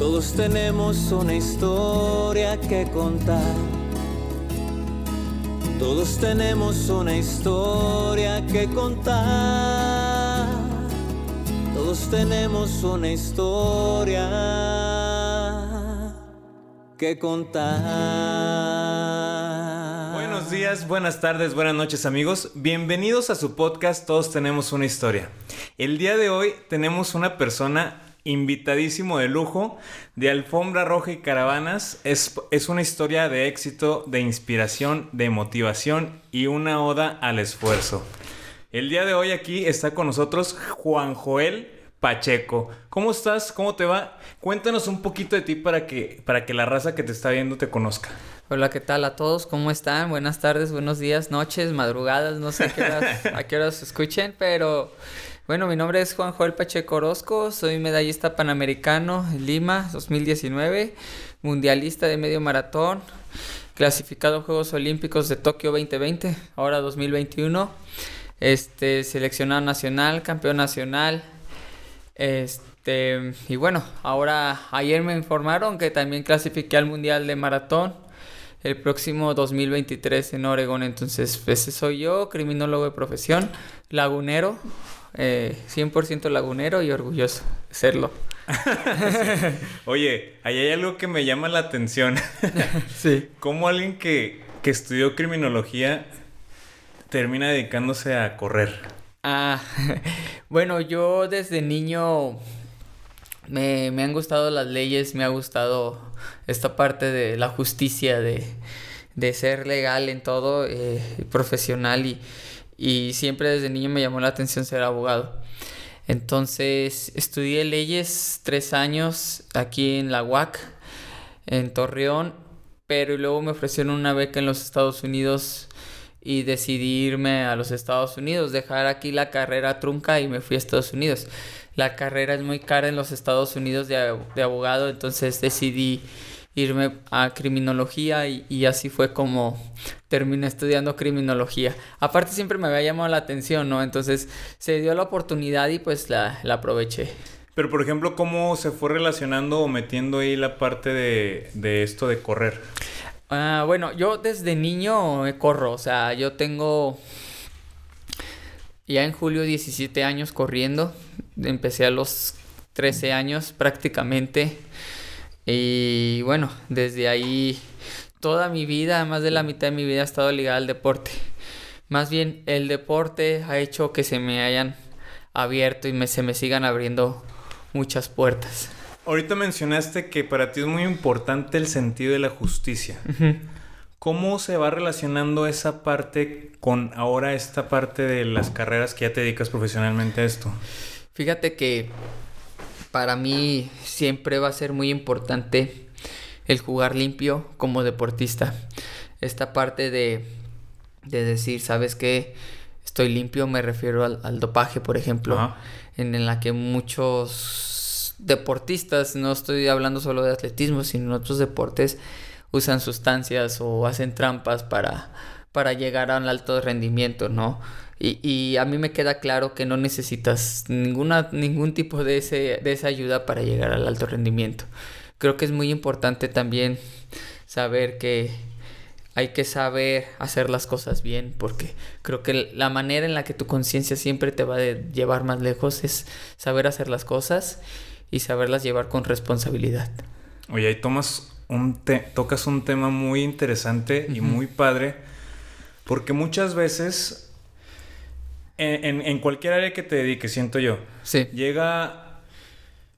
Todos tenemos una historia que contar. Todos tenemos una historia que contar. Todos tenemos una historia que contar. Buenos días, buenas tardes, buenas noches amigos. Bienvenidos a su podcast Todos tenemos una historia. El día de hoy tenemos una persona invitadísimo de lujo de Alfombra Roja y Caravanas. Es, es una historia de éxito, de inspiración, de motivación y una oda al esfuerzo. El día de hoy aquí está con nosotros Juan Joel Pacheco. ¿Cómo estás? ¿Cómo te va? Cuéntanos un poquito de ti para que, para que la raza que te está viendo te conozca. Hola, ¿qué tal a todos? ¿Cómo están? Buenas tardes, buenos días, noches, madrugadas, no sé a qué horas, a qué horas escuchen, pero bueno, mi nombre es Juan Joel Pacheco Orozco, soy medallista panamericano en Lima 2019, mundialista de medio maratón, clasificado a Juegos Olímpicos de Tokio 2020, ahora 2021, este, seleccionado nacional, campeón nacional, este, y bueno, ahora ayer me informaron que también clasifiqué al Mundial de Maratón el próximo 2023 en Oregón. Entonces, ese soy yo, criminólogo de profesión, lagunero, eh, 100% lagunero y orgulloso de serlo. Oye, ahí hay algo que me llama la atención. sí. ¿Cómo alguien que, que estudió criminología termina dedicándose a correr? Ah, bueno, yo desde niño me, me, han gustado las leyes, me ha gustado esta parte de la justicia, de, de ser legal en todo, eh, profesional y, y siempre desde niño me llamó la atención ser abogado. Entonces estudié leyes tres años aquí en la UAC, en Torreón, pero luego me ofrecieron una beca en los Estados Unidos y decidí irme a los Estados Unidos, dejar aquí la carrera trunca y me fui a Estados Unidos. La carrera es muy cara en los Estados Unidos de, de abogado, entonces decidí irme a criminología y, y, así fue como terminé estudiando criminología. Aparte siempre me había llamado la atención, ¿no? Entonces se dio la oportunidad y pues la, la aproveché. Pero por ejemplo, ¿cómo se fue relacionando o metiendo ahí la parte de, de esto de correr? Uh, bueno, yo desde niño corro, o sea, yo tengo ya en julio 17 años corriendo, empecé a los 13 años prácticamente y bueno, desde ahí toda mi vida, más de la mitad de mi vida ha estado ligada al deporte. Más bien el deporte ha hecho que se me hayan abierto y me, se me sigan abriendo muchas puertas. Ahorita mencionaste que para ti es muy importante el sentido de la justicia. Uh -huh. ¿Cómo se va relacionando esa parte con ahora esta parte de las carreras que ya te dedicas profesionalmente a esto? Fíjate que para mí siempre va a ser muy importante el jugar limpio como deportista. Esta parte de, de decir, ¿sabes qué? Estoy limpio, me refiero al, al dopaje, por ejemplo, uh -huh. en, en la que muchos deportistas, no estoy hablando solo de atletismo, sino en otros deportes, usan sustancias o hacen trampas para, para llegar a un alto rendimiento, ¿no? Y, y, a mí me queda claro que no necesitas ninguna, ningún tipo de, ese, de esa ayuda para llegar al alto rendimiento. Creo que es muy importante también saber que hay que saber hacer las cosas bien, porque creo que la manera en la que tu conciencia siempre te va a llevar más lejos es saber hacer las cosas y saberlas llevar con responsabilidad. Oye, ahí tomas un te tocas un tema muy interesante y uh -huh. muy padre, porque muchas veces en, cualquier área que te dediques, siento yo, sí. llega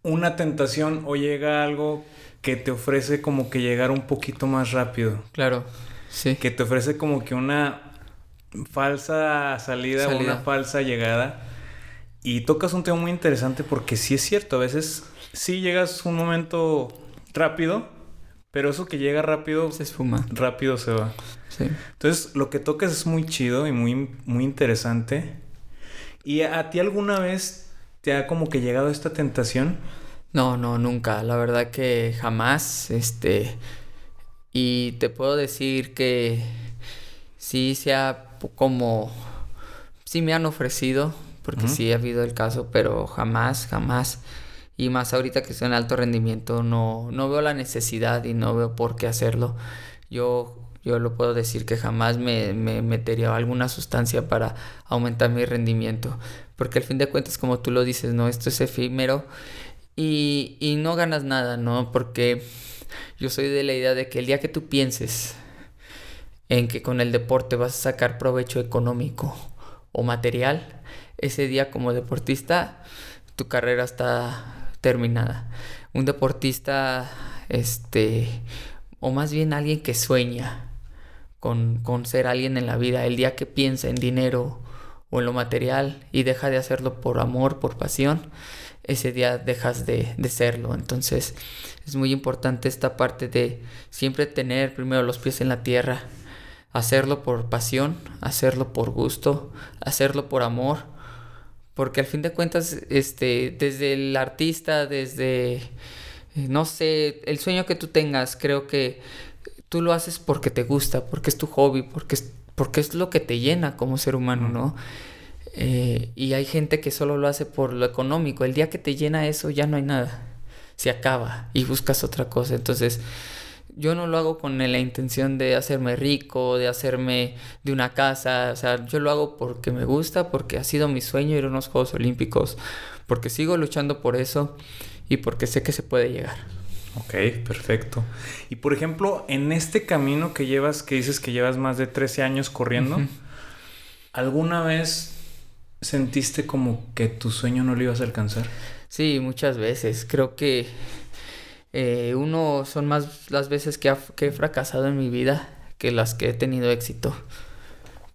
una tentación o llega algo que te ofrece como que llegar un poquito más rápido. Claro, sí. Que te ofrece como que una falsa salida, salida. o una falsa llegada. Y tocas un tema muy interesante porque sí es cierto, a veces sí llegas un momento rápido, pero eso que llega rápido se esfuma. Rápido se va. Sí. Entonces, lo que tocas es muy chido y muy, muy interesante. ¿Y a, ti alguna vez te ha como que llegado esta tentación? No, no, nunca. La verdad que jamás. Este. Y te puedo decir que sí se ha como. Sí me han ofrecido. Porque uh -huh. sí ha habido el caso, pero jamás, jamás Y más ahorita que estoy en alto rendimiento, no, no veo la necesidad y no veo por qué hacerlo. Yo, yo lo puedo decir que jamás me, me metería alguna sustancia para aumentar mi rendimiento. Porque al fin de cuentas, como tú lo dices, ¿no? Esto es efímero y, y no ganas nada, ¿no? Porque yo soy de la idea de que el día que tú pienses en que con el deporte vas a sacar provecho económico o material, ese día como deportista tu carrera está terminada. Un deportista, este, o más bien alguien que sueña con, con ser alguien en la vida, el día que piensa en dinero o en lo material y deja de hacerlo por amor, por pasión, ese día dejas de, de, serlo. Entonces es muy importante esta parte de siempre tener primero los pies en la tierra, hacerlo por pasión, hacerlo por gusto, hacerlo por amor, porque al fin de cuentas, este, desde el artista, desde, no sé, el sueño que tú tengas, creo que tú lo haces porque te gusta, porque es tu hobby, porque es, porque es lo que te llena como ser humano, ¿no? Eh, y hay gente que solo lo hace por lo económico. El día que te llena eso ya no hay nada. Se acaba y buscas otra cosa. Entonces, yo no lo hago con la intención de hacerme rico, de hacerme de una casa, o sea, yo lo hago porque me gusta, porque ha sido mi sueño ir a unos Juegos Olímpicos, porque sigo luchando por eso y porque sé que se puede llegar. Ok, perfecto. Y por ejemplo, en este camino que llevas, que dices que llevas más de 13 años corriendo, ¿alguna vez sentiste como que tu sueño no lo ibas a alcanzar? Sí, muchas veces. Creo que eh, uno son más las veces que, que, he fracasado en mi vida que las que he tenido éxito.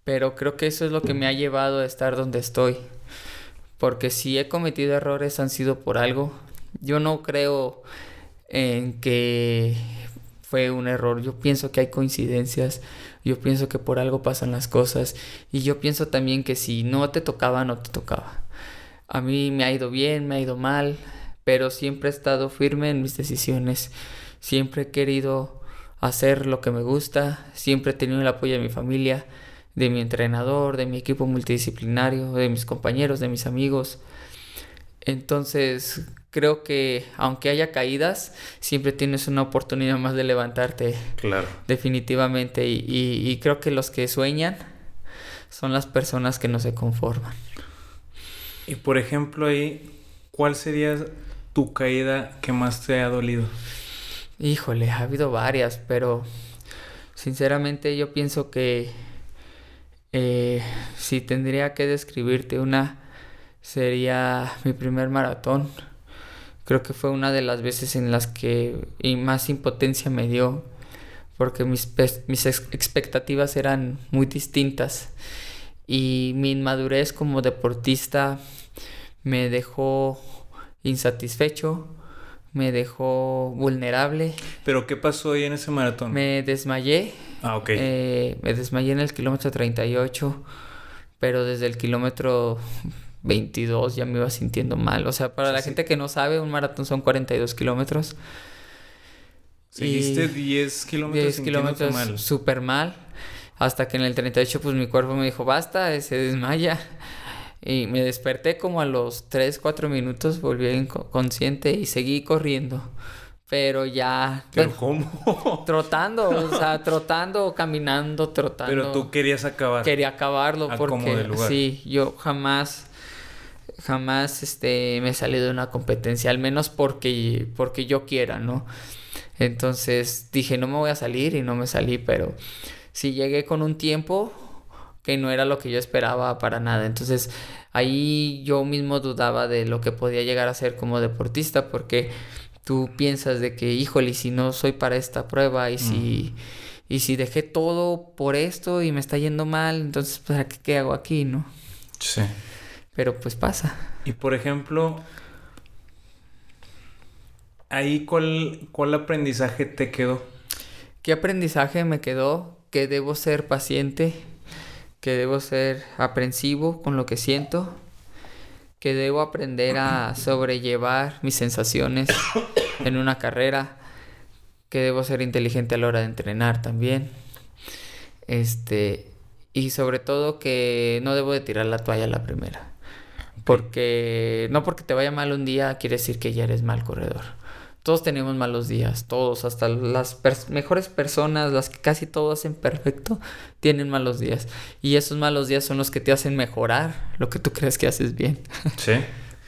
Pero creo que eso es lo que me ha llevado a estar donde estoy. Porque si he cometido errores han sido por algo. Yo no creo en que fue un error. Yo pienso que hay coincidencias. Yo pienso que por algo pasan las cosas. Y yo pienso también que si no te tocaba, no te tocaba. A mí me ha ido bien, me ha ido mal pero siempre he estado firme en mis decisiones. Siempre he querido hacer lo que me gusta, siempre he tenido el apoyo de mi familia, de mi entrenador, de mi equipo multidisciplinario, de mis compañeros, de mis amigos. Entonces, creo que aunque haya caídas, siempre tienes una oportunidad más de levantarte. Claro. Definitivamente. Y, y, y creo que los que sueñan son las personas que no se conforman. Y por ejemplo, ahí, ¿cuál sería tu caída que más te ha dolido? Híjole, ha habido varias, pero sinceramente yo pienso que eh, si tendría que describirte una, sería mi primer maratón. Creo que fue una de las veces en las que y más impotencia me dio, porque mis, mis expectativas eran muy distintas y mi inmadurez como deportista me dejó insatisfecho, me dejó vulnerable. ¿Pero qué pasó ahí en ese maratón? Me desmayé. Ah, ok. Eh, me desmayé en el kilómetro 38, pero desde el kilómetro 22 ya me iba sintiendo mal. O sea, para la gente que no sabe, un maratón son 42 kilómetros. Seguiste 10 kilómetros 10 kilómetros mal. súper mal. Hasta que en el 38 pues mi cuerpo me dijo, basta, se desmaya. Y me desperté como a los 3, 4 minutos, volví inconsciente y seguí corriendo. Pero ya... ¿Pero cómo? Trotando, o sea, trotando, caminando, trotando. Pero tú querías acabar. Quería acabarlo porque sí, yo jamás jamás este me salí de una competencia, al menos porque porque yo quiera, ¿no? Entonces dije, no me voy a salir y no me salí, pero si llegué con un tiempo que no era lo que yo esperaba para nada. Entonces ahí yo mismo dudaba de lo que podía llegar a ser como deportista porque tú piensas de que, híjole, si no soy para esta prueba y si... Y si dejé todo por esto y me está yendo mal, entonces, ¿para qué, qué hago aquí, no? Sí. Pero pues pasa. Y por ejemplo, ahí cuál, cuál aprendizaje te quedó? ¿Qué aprendizaje me quedó? Que debo ser paciente, que debo ser aprensivo con lo que siento, que debo aprender a sobrellevar mis sensaciones en una carrera, que debo ser inteligente a la hora de entrenar también. Este, y sobre todo que no debo de tirar la toalla a la primera. Porque no porque te vaya mal un día quiere decir que ya eres mal corredor. Todos tenemos malos días, todos, hasta las mejores personas, las que casi todo hacen perfecto, tienen malos días. Y esos malos días son los que te hacen mejorar lo que tú crees que haces bien. Sí.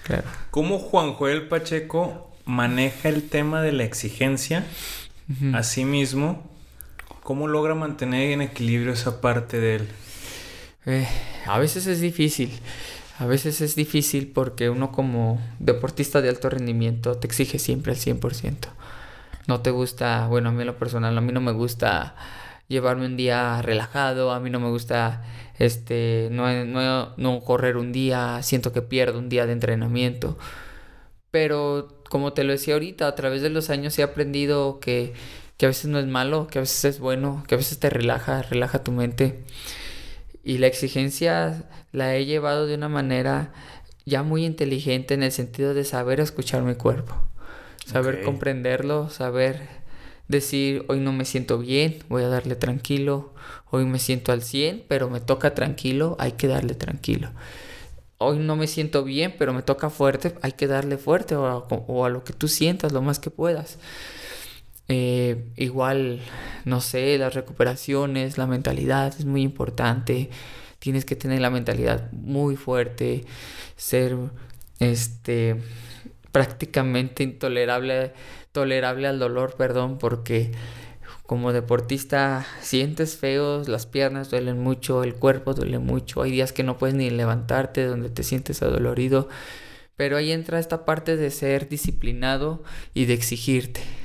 claro. ¿Cómo Juan Joel Pacheco maneja el tema de la exigencia a sí mismo? ¿Cómo logra mantener en equilibrio esa parte de él? Eh, a veces es difícil. A veces es difícil porque uno como deportista de alto rendimiento te exige siempre el 100%. No te gusta, bueno, a mí en lo personal, a mí no me gusta llevarme un día relajado, a mí no me gusta este no, no, no correr un día, siento que pierdo un día de entrenamiento. Pero como te lo decía ahorita, a través de los años he aprendido que, que a veces no es malo, que a veces es bueno, que a veces te relaja, relaja tu mente. Y la exigencia la he llevado de una manera ya muy inteligente en el sentido de saber escuchar mi cuerpo, saber comprenderlo, saber decir, hoy no me siento bien, voy a darle tranquilo, hoy me siento al 100, pero me toca tranquilo, hay que darle tranquilo. Hoy no me siento bien, pero me toca fuerte, hay que darle fuerte o a, o a lo que tú sientas lo más que puedas. Eh, igual, no sé, las recuperaciones, la mentalidad es muy importante. Tienes que tener la mentalidad muy fuerte, ser este prácticamente intolerable, tolerable al dolor, perdón, porque como deportista sientes feos, las piernas duelen mucho, el cuerpo duele mucho, hay días que no puedes ni levantarte, donde te sientes adolorido, pero ahí entra esta parte de ser disciplinado y de exigirte.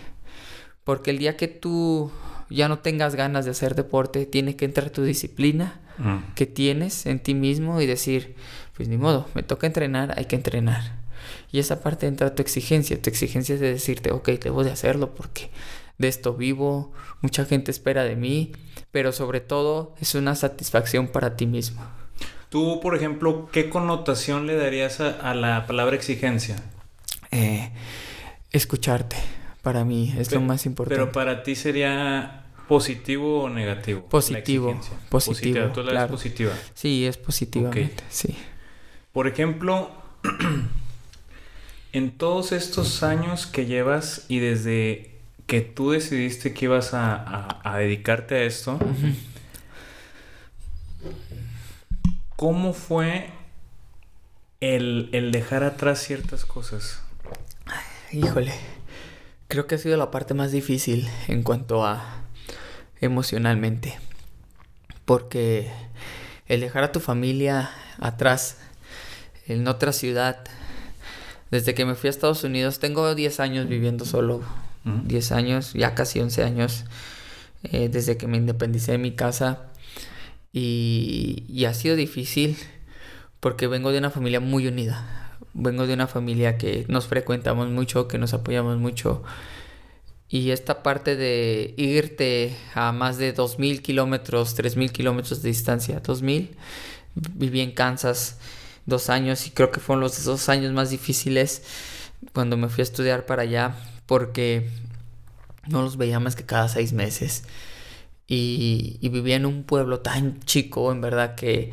Porque el día que tú ya no tengas ganas de hacer deporte, tiene que entrar tu disciplina mm. que tienes en ti mismo y decir, pues ni modo, me toca entrenar, hay que entrenar. Y esa parte entra tu exigencia. Tu exigencia es de decirte, ok, debo de hacerlo porque de esto vivo, mucha gente espera de mí, pero sobre todo es una satisfacción para ti mismo. Tú, por ejemplo, ¿qué connotación le darías a, la palabra exigencia? Eh, escucharte para mí es lo más importante. Pero para ti sería positivo o negativo? Positivo. Positivo. ¿Tú la positiva? Sí, es positivamente, sí. Por ejemplo, en todos estos años que llevas y desde que tú decidiste que ibas a, dedicarte a esto, ¿cómo fue el, el dejar atrás ciertas cosas? Híjole. Creo que ha sido la parte más difícil en cuanto a emocionalmente. Porque el dejar a tu familia atrás, en otra ciudad, desde que me fui a Estados Unidos, tengo 10 años viviendo solo, 10 años, ya casi 11 años, eh, desde que me independicé de mi casa. Y, y ha sido difícil porque vengo de una familia muy unida, vengo de una familia que nos frecuentamos mucho, que nos apoyamos mucho. Y esta parte de irte a más de 2.000 kilómetros, 3.000 kilómetros de distancia, 2.000, viví en Kansas dos años y creo que fueron los dos años más difíciles cuando me fui a estudiar para allá porque no los veía más que cada seis meses. Y, y vivía en un pueblo tan chico, en verdad, que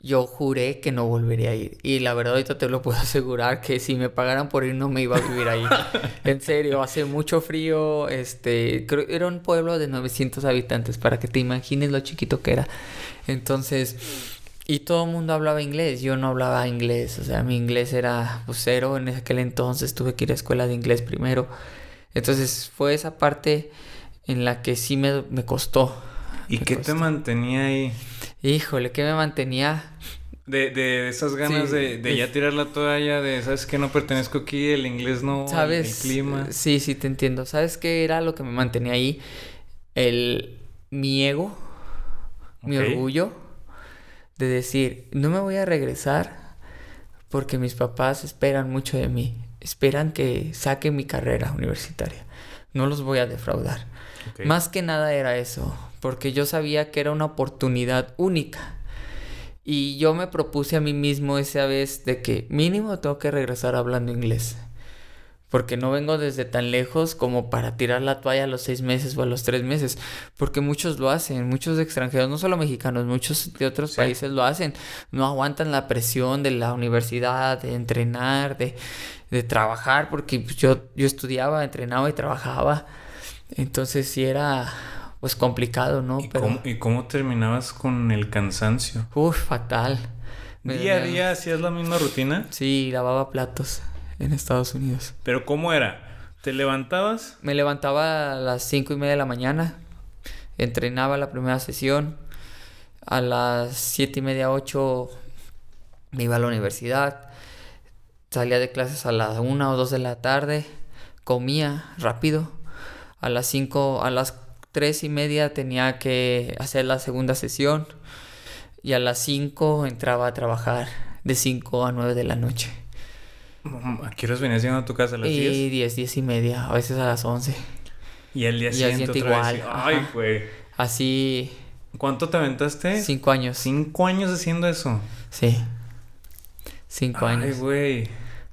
yo juré que no volvería a ir. Y la verdad ahorita te lo puedo asegurar que si me pagaran por ir no me iba a vivir ahí. en serio, hace mucho frío. Este, creo era un pueblo de 900 habitantes para que te imagines lo chiquito que era. Entonces, y todo el mundo hablaba inglés. Yo no hablaba inglés. O sea, mi inglés era pues, cero en aquel entonces. Tuve que ir a escuela de inglés primero. Entonces, fue esa parte en la que sí me, me costó. ¿Y qué te mantenía ahí? Híjole, ¿qué me mantenía? De, de esas ganas de, de ya tirar la toalla, de, ¿sabes que No pertenezco aquí, el inglés no, ¿Sabes? el clima. Sí, sí, te entiendo. ¿Sabes qué era lo que me mantenía ahí? El... Mi ego, mi orgullo, de decir, no me voy a regresar porque mis papás esperan mucho de mí. Esperan que saque mi carrera universitaria. No los voy a defraudar. Más que nada era eso, porque yo sabía que era una oportunidad única. Y yo me propuse a mí mismo esa vez de que mínimo tengo que regresar hablando inglés. Porque no vengo desde tan lejos como para tirar la toalla a los seis meses o a los tres meses. Porque muchos lo hacen, muchos extranjeros, no solo mexicanos, muchos de otros países lo hacen. No aguantan la presión de la universidad, de entrenar, de, de trabajar, porque pues, yo, yo estudiaba, entrenaba y trabajaba. Entonces sí era pues complicado, ¿no? ¿Y, cómo, ¿Y cómo terminabas con el cansancio? Uf, fatal. ¿Día a día hacías la misma rutina? Sí, lavaba platos en Estados Unidos. ¿Pero cómo era? ¿Te levantabas? Me levantaba a las cinco y media de la mañana. Entrenaba la primera sesión. A las siete y media, ocho me iba a la universidad. Salía de clases a las una o dos de la tarde. Comía rápido. A las cinco, a las tres y media tenía que hacer la segunda sesión. Y a las cinco entraba a trabajar. De cinco a nueve de la noche. ¿A qué horas venías llegando a tu casa? ¿A las 10? Y 10, 10 y media, a veces a las 11. Y el día siguiente, igual, Ay, güey. Así, ¿Cuánto te aventaste? cinco años. Cinco años haciendo eso. Sí. Cinco Ay, años. güey.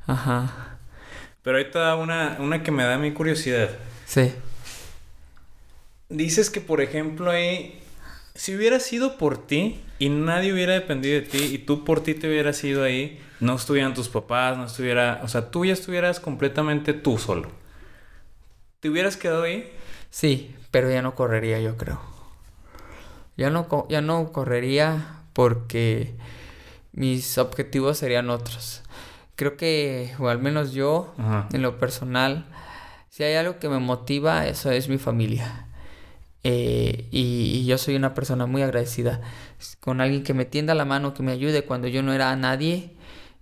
Ajá. Pero ahorita una, una que me da mi curiosidad. Sí. Dices que, por ejemplo, ahí, si hubiera sido por ti y nadie hubiera dependido de ti y tú por ti te hubieras ido ahí, no estuvieran tus papás, no estuviera, o sea, tú ya estuvieras completamente tú solo. ¿Te hubieras quedado ahí? Sí, pero ya no correría, yo creo. Ya no, ya no correría porque mis objetivos serían otros. Creo que, o al menos yo, Ajá. en lo personal, si hay algo que me motiva, eso es mi familia. Eh, y, y yo soy una persona muy agradecida con alguien que me tienda la mano, que me ayude cuando yo no era nadie.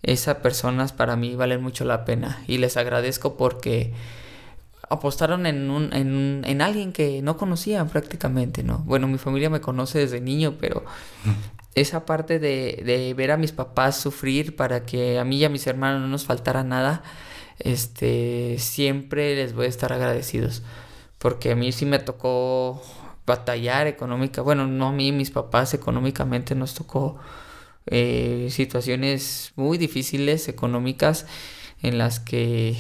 Esas personas para mí valen mucho la pena y les agradezco porque apostaron en, un, en, en alguien que no conocían prácticamente, ¿no? Bueno, mi familia me conoce desde niño, pero esa parte de, de ver a mis papás sufrir para que a mí y a mis hermanos no nos faltara nada, este, siempre les voy a estar agradecidos. Porque a mí sí me tocó batallar económica, bueno, no a mí, mis papás económicamente nos tocó eh, situaciones muy difíciles económicas en las que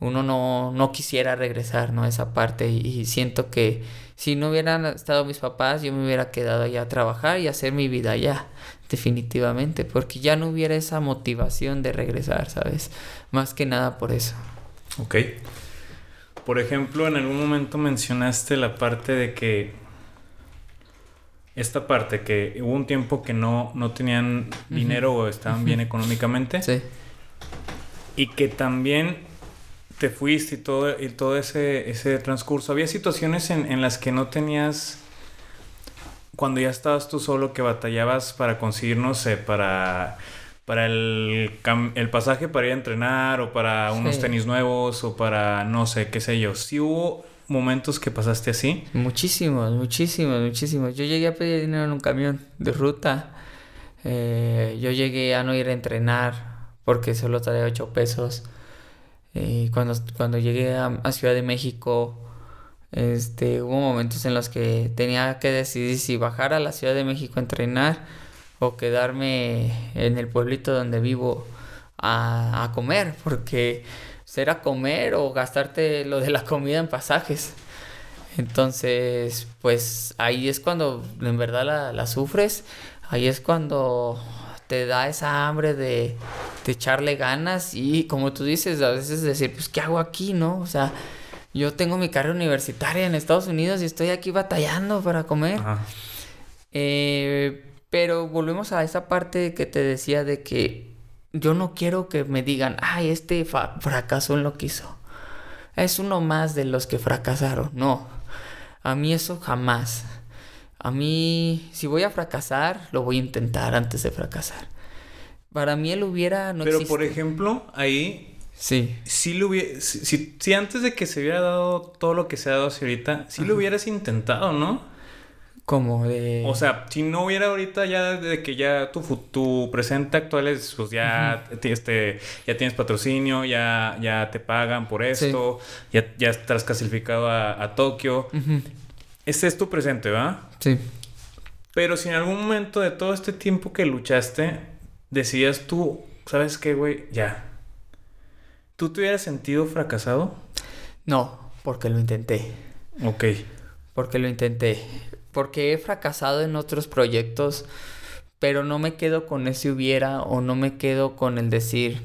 uno no, no quisiera regresar, ¿no? Esa parte y, y siento que si no hubieran estado mis papás, yo me hubiera quedado allá a trabajar y hacer mi vida allá, definitivamente, porque ya no hubiera esa motivación de regresar, ¿sabes? Más que nada por eso. Ok. Por ejemplo, en algún momento mencionaste la parte de que. Esta parte, que hubo un tiempo que no, no tenían dinero o estaban bien económicamente. Sí, Y que también te fuiste y todo, y todo ese, ese transcurso. Había situaciones en, en las que no tenías. Cuando ya estabas tú solo, que batallabas para conseguir, no sé, para. Para el, cam- el pasaje para ir a entrenar o para unos Sí. tenis nuevos o para no sé, qué sé yo. Sí hubo momentos que pasaste así. muchísimos, muchísimos, muchísimos. Yo llegué a pedir dinero en un camión de ruta. Eh, yo llegué a no ir a entrenar porque solo traía 8 pesos. Y cuando, cuando llegué a, a Ciudad de México, este, hubo momentos en los que tenía que decidir si bajar a la Ciudad de México a entrenar o quedarme en el pueblito donde vivo a, a comer, porque será comer o gastarte lo de la comida en pasajes. Entonces, pues ahí es cuando en verdad la, la sufres, ahí es cuando te da esa hambre de, de echarle ganas y como tú dices, a veces decir, pues, ¿qué hago aquí, no? O sea, yo tengo mi carrera universitaria en Estados Unidos y estoy aquí batallando para comer. Eh, pero volvemos a esa parte que te decía de que yo no quiero que me digan, ay, este fracasó en lo que hizo. Es uno más de los que fracasaron. No, a mí eso jamás. A mí, si voy a fracasar, lo voy a intentar antes de fracasar. Para mí él hubiera no Pero existe. por ejemplo, ahí Sí, si lo hubiera, si, si- si antes de que se hubiera dado todo lo que se ha dado hacia ahorita, si lo hubieras intentado, ¿no? Como de... O sea, si no hubiera ahorita ya de que ya tu, tu presente actual es, pues ya, este, ya tienes patrocinio, ya, ya te pagan por esto, ya, ya estás clasificado a, a Tokio. Ese es tu presente, ¿va? Sí, Pero si en algún momento de todo este tiempo que luchaste, decías tú, ¿sabes qué, güey? Ya. ¿Tú te hubieras sentido fracasado? No, porque lo intenté. Ok. Porque lo intenté. Porque he fracasado en otros proyectos, pero no me quedo con ese hubiera o no me quedo con el decir,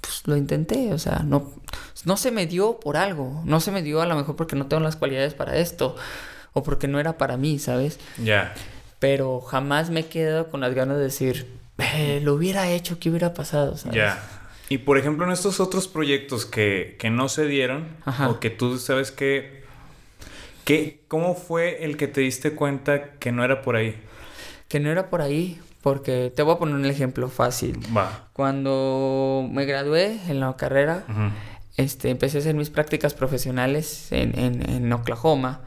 pues lo intenté, o sea, no, no se me dio por algo, no se me dio a lo mejor porque no tengo las cualidades para esto o porque no era para mí, ¿sabes? Ya. Pero jamás me he quedado con las ganas de decir, eh, lo hubiera hecho, ¿qué hubiera pasado? ¿sabes? Ya. Y por ejemplo, en estos otros proyectos que, que no se dieron, Ajá. o que tú sabes que, que. ¿Cómo fue el que te diste cuenta que no era por ahí? Que no era por ahí, porque te voy a poner un ejemplo fácil. Va. Cuando me gradué en la carrera, Ujú. este, empecé a hacer mis prácticas profesionales en, en, en Oklahoma,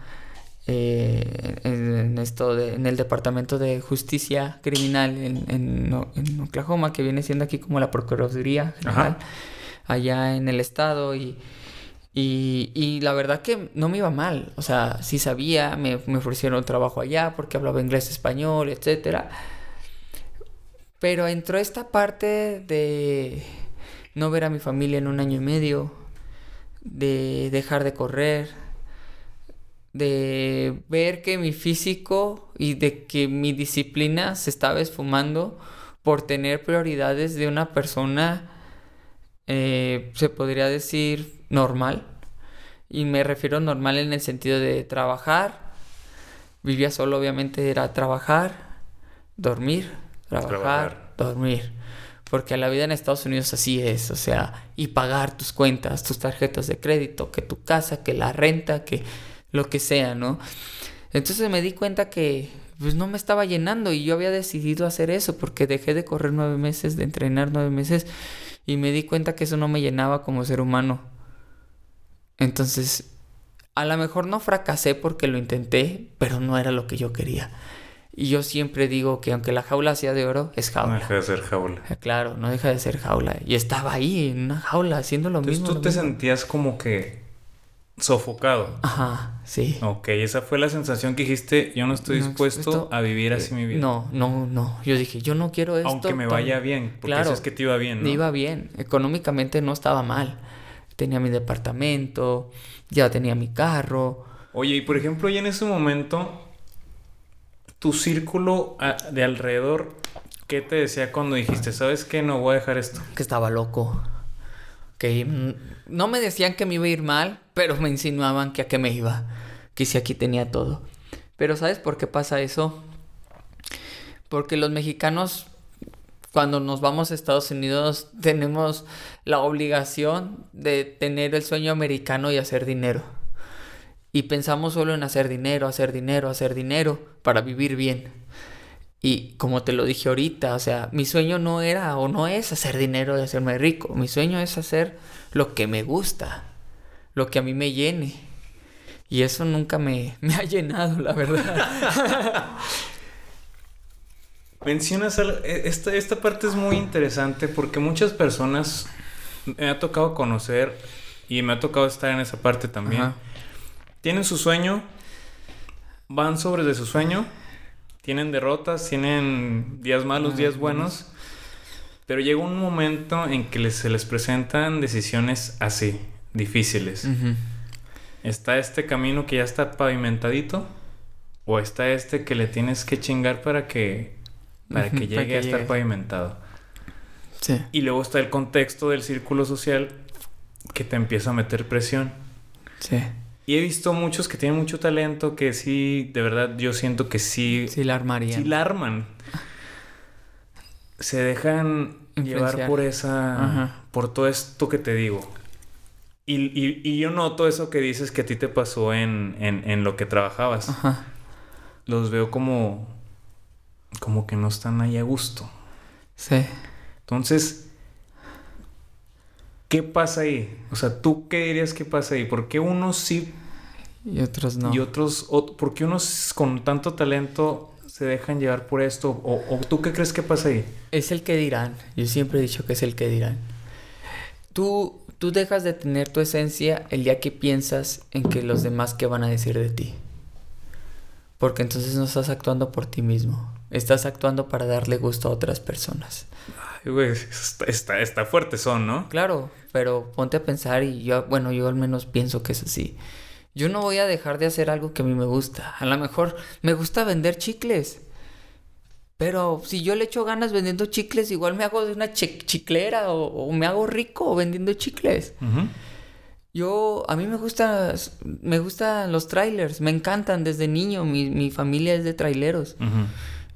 eh, en, en esto de- en el Departamento de Justicia Criminal en, en en Oklahoma, que viene siendo aquí como la Procuraduría General, allá en el estado. Y, y, la verdad que no me iba mal, o sea, sí sabía, me, me ofrecieron trabajo allá porque hablaba inglés, español, etcétera. Pero entró esta parte de no ver a mi familia en un año y medio, de dejar de correr, de ver que mi físico y de que mi disciplina se estaba esfumando por tener prioridades de una persona, eh, se podría decir, normal. Y me refiero a normal en el sentido de trabajar. Vivía solo, obviamente, era trabajar, dormir, trabajar, Trabajar. dormir. Porque la vida en Estados Unidos así es, o sea, y pagar tus cuentas, tus tarjetas de crédito, que tu casa, que la renta, que lo que sea, ¿no? Entonces me di cuenta que pues no me estaba llenando y yo había decidido hacer eso porque dejé de correr nueve meses, de entrenar nueve meses y me di cuenta que eso no me llenaba como ser humano. Entonces, a lo mejor no fracasé porque lo intenté, pero no era lo que yo quería. Y yo siempre digo que aunque la jaula sea de oro, es No jaula. deja de ser jaula. Eh, Claro, no deja de ser jaula. Y estaba ahí en una jaula haciendo lo Entonces mismo. tú lo te mismo. sentías como que sofocado. Ajá, sí. Ok, esa fue la sensación que dijiste, yo no estoy No, dispuesto esto- a vivir así mi vida. No, no, no. Yo dije, yo no quiero esto. Aunque me vaya bien, porque Claro, eso es que te iba bien, ¿no? Me iba bien. Económicamente no estaba mal. Tenía mi departamento, ya tenía mi carro. Oye, y por ejemplo, y en ese momento, tu círculo a- de alrededor, ¿qué te decía cuando dijiste, sabes qué, no voy a dejar esto? que estaba loco. Que no me decían que me iba a ir mal, pero me insinuaban que a qué me iba. Que si aquí tenía todo. Pero ¿sabes por qué pasa eso? Porque los mexicanos, cuando nos vamos a Estados Unidos, tenemos la obligación de tener el sueño americano y hacer dinero. Y pensamos solo en hacer dinero, hacer dinero, hacer dinero para vivir bien. Y como te lo dije ahorita, o sea, mi sueño no era o no es hacer dinero y hacerme rico. Mi sueño es hacer lo que me gusta, lo que a mí me llene. Y eso nunca me, me ha llenado, la verdad. Mencionas algo, e- esta, esta parte es muy interesante porque muchas personas me ha tocado conocer y me ha tocado estar en esa parte también. Ajá. Tienen su sueño, van sobre de su sueño, tienen derrotas, tienen días malos, días buenos. pero llega un momento en que les- se les presentan decisiones así, difíciles. ¿Está este camino que ya está pavimentadito? ¿O está este que le tienes que chingar para que, para que para llegue que a estar llegue. pavimentado? Sí. Y luego está el contexto del círculo social que te empieza a meter presión. Sí. Y he visto muchos que tienen mucho talento que sí, de verdad, yo siento que sí, Sí la armaría. sí la arman. Se dejan llevar por esa, Ajá. por todo esto que te digo. Y, y- y yo noto eso que dices que a ti te pasó en, en, en lo que trabajabas. Ajá. Los veo como, como que no están ahí a gusto. Sí. Entonces, ¿qué pasa ahí? O sea, ¿tú qué dirías que pasa ahí? ¿Por qué unos sí Y otros no. y otros, ot- por qué unos con tanto talento se dejan llevar por esto? ¿O, o tú qué crees que pasa ahí? Es el que dirán. Yo siempre he dicho que es el que dirán. Tú, tú dejas de tener tu esencia el día que piensas en que los demás qué van a decir de ti. Porque entonces no estás actuando por ti mismo. Estás actuando para darle gusto a otras personas. Ay, güey, está, está, está fuerte son, ¿no? Claro, pero ponte a pensar y yo, bueno, yo al menos pienso que es así. Yo no voy a dejar de hacer algo que a mí me gusta. A lo mejor me gusta vender chicles. Pero si yo le echo ganas vendiendo chicles, igual me hago de una chiclera o, o, me hago rico vendiendo chicles. Yo, a mí me gusta, me gustan los trailers, me encantan desde niño, mi, mi familia es de traileros. Ujú.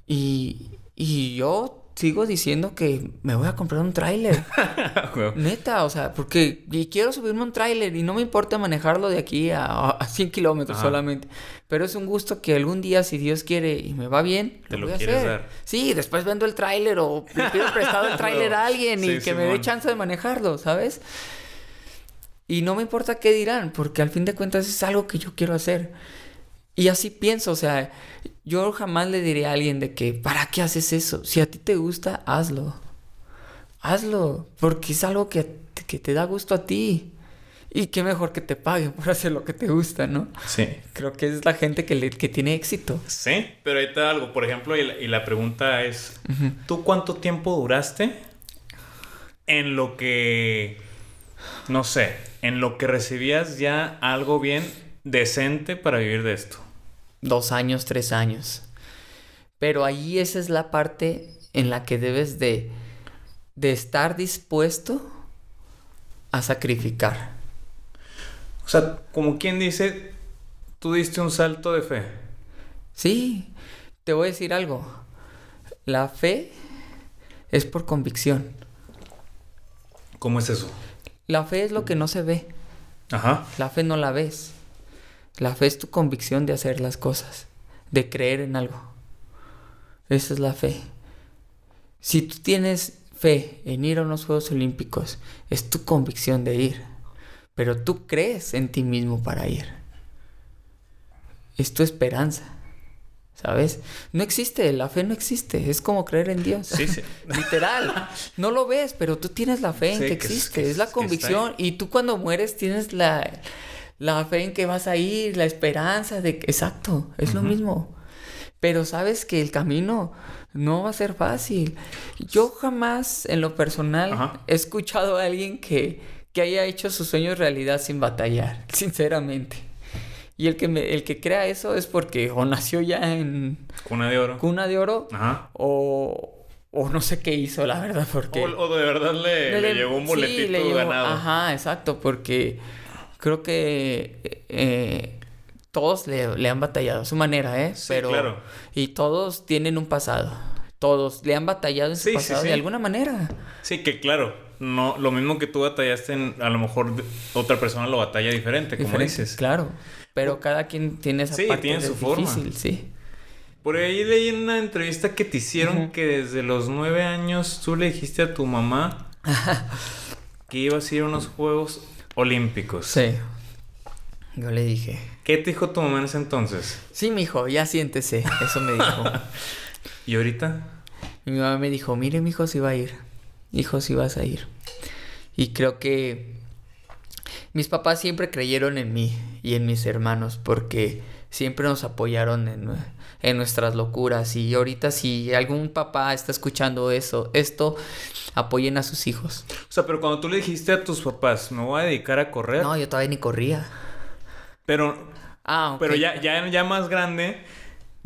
Y, y yo sigo diciendo que me voy a comprar un trailer. Güey. Neta, o sea, porque y quiero subirme un tráiler y no me importa manejarlo de aquí a, a 100 kilómetros solamente. Pero es un gusto que algún día, si Dios quiere y me va bien, Te lo voy a quieres hacer. dar. Sí, después vendo el tráiler o le pido prestado el tráiler a alguien y que me dé chance de manejarlo, ¿sabes? Y no me importa qué dirán, porque al fin de cuentas es algo que yo quiero hacer. Y así pienso, o sea, yo jamás le diré a alguien de que, ¿para qué haces eso? Si a ti te gusta, hazlo. Hazlo, porque es algo que, que te da gusto a ti. Y qué mejor que te paguen por hacer lo que te gusta, ¿no? Sí. Creo que es la gente que, le, que tiene éxito. Sí, pero ahí te da algo. Por ejemplo, y la, y la pregunta es: ¿tú cuánto tiempo duraste en lo que, no sé, en lo que recibías ya algo bien decente para vivir de esto? Dos años, tres años. Pero ahí esa es la parte en la que debes de, de estar dispuesto a sacrificar. O sea, como quien dice, tú diste un salto de fe. Sí, te voy a decir algo. La fe es por convicción. ¿Cómo es eso? La fe es lo que no se ve. Ajá. La fe no la ves. La fe es tu convicción de hacer las cosas, de creer en algo. Esa es la fe. Si tú tienes fe en ir a unos Juegos Olímpicos, es tu convicción de ir. Pero tú crees en ti mismo para ir. Es tu esperanza. ¿Sabes? No existe, la fe no existe. Es como creer en Dios. Sí, sí. Literal. No lo ves, pero tú tienes la fe en Sí, que existe. que es la que convicción. Y tú cuando mueres tienes la, la fe en que vas a ir, la esperanza de que... Exacto, es lo mismo. Pero sabes que el camino no va a ser fácil. Yo jamás, en lo personal, Ajá. he escuchado a alguien que, que haya hecho sus sueños realidad sin batallar, sinceramente. Y el que, me- el que crea eso es porque o nació ya en Cuna de oro. cuna de oro Ajá. o, o no sé qué hizo, la verdad, porque... O, o de verdad le, le Le- llegó un sí, boletito le llegó- ganado. Ajá, exacto, porque creo que eh, todos le, le han batallado a su manera, ¿eh? Sí, Pero, claro. Y todos tienen un pasado. Todos le han batallado en su Sí, pasado sí. de alguna manera. Sí, que claro, no, lo mismo que tú batallaste, en- a lo mejor otra persona lo batalla diferente, como Diferente, dices. Claro. Pero cada quien tiene esa Sí, parte tiene su forma. difícil, sí. Por ahí leí en una entrevista que te hicieron que desde los nueve años tú le dijiste a tu mamá que ibas a ir a unos Juegos Olímpicos. Sí. Yo le dije, ¿Qué te dijo tu mamá en ese entonces? sí, mijo, ya siéntese. Eso me dijo. ¿Y ahorita? Mi mamá me dijo, mire, mi hijo, si va a ir. Hijo, si vas a ir. Y creo que mis papás siempre creyeron en mí y en mis hermanos porque siempre nos apoyaron en, en nuestras locuras. Y ahorita si algún papá está escuchando eso, esto, apoyen a sus hijos. O sea, pero cuando tú le dijiste a tus papás, me voy a dedicar a correr, No, yo todavía ni corría. pero, Ah, pero ya, ya, ya más grande,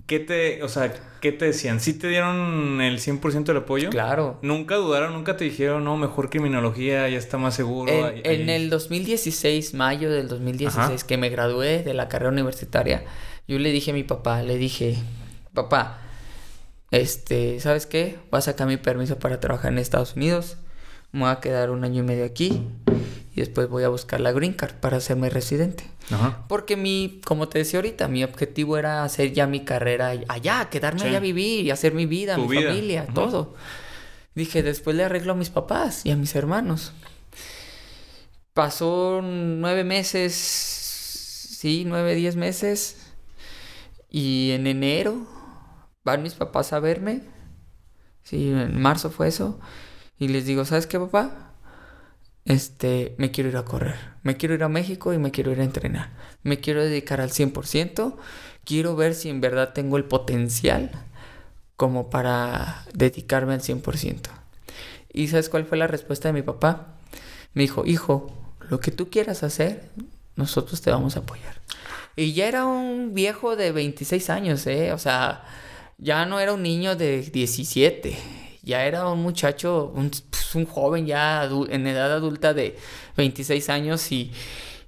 ¿qué te, o sea, qué te decían? ¿Sí te dieron el 100% del apoyo? Claro. Nunca dudaron, nunca te dijeron, no, mejor criminología, ya está más seguro. En, ahí- en ahí". el 2016, mayo del 2016, Ajá. que me gradué de la carrera universitaria, yo le dije a mi papá, le dije, papá, este, ¿sabes qué? Voy a sacar mi permiso para trabajar en Estados Unidos, me voy a quedar un año y medio aquí y después voy a buscar la green card para hacerme residente. Ajá. Porque mi, como te decía ahorita, mi objetivo era hacer ya mi carrera allá, quedarme Sí. allá a vivir y hacer mi vida, Tu mi vida. familia, todo. Dije, después le arreglo a mis papás y a mis hermanos. Pasó nueve meses, sí, nueve, diez meses. Y en enero van mis papás a verme. Sí, en marzo fue eso. Y les digo, ¿sabes qué, papá? Este, me quiero ir a correr. Me quiero ir a México y me quiero ir a entrenar. Me quiero dedicar al 100%. Quiero ver si en verdad tengo el potencial como para dedicarme al 100%. ¿Y sabes cuál fue la respuesta de mi papá? Me dijo, hijo, lo que tú quieras hacer, nosotros te vamos a apoyar. Y ya era un viejo de 26 años, ¿eh? O sea, ya no era un niño de 17, ya era un muchacho, un, pues, un joven ya en edad adulta de 26 años y,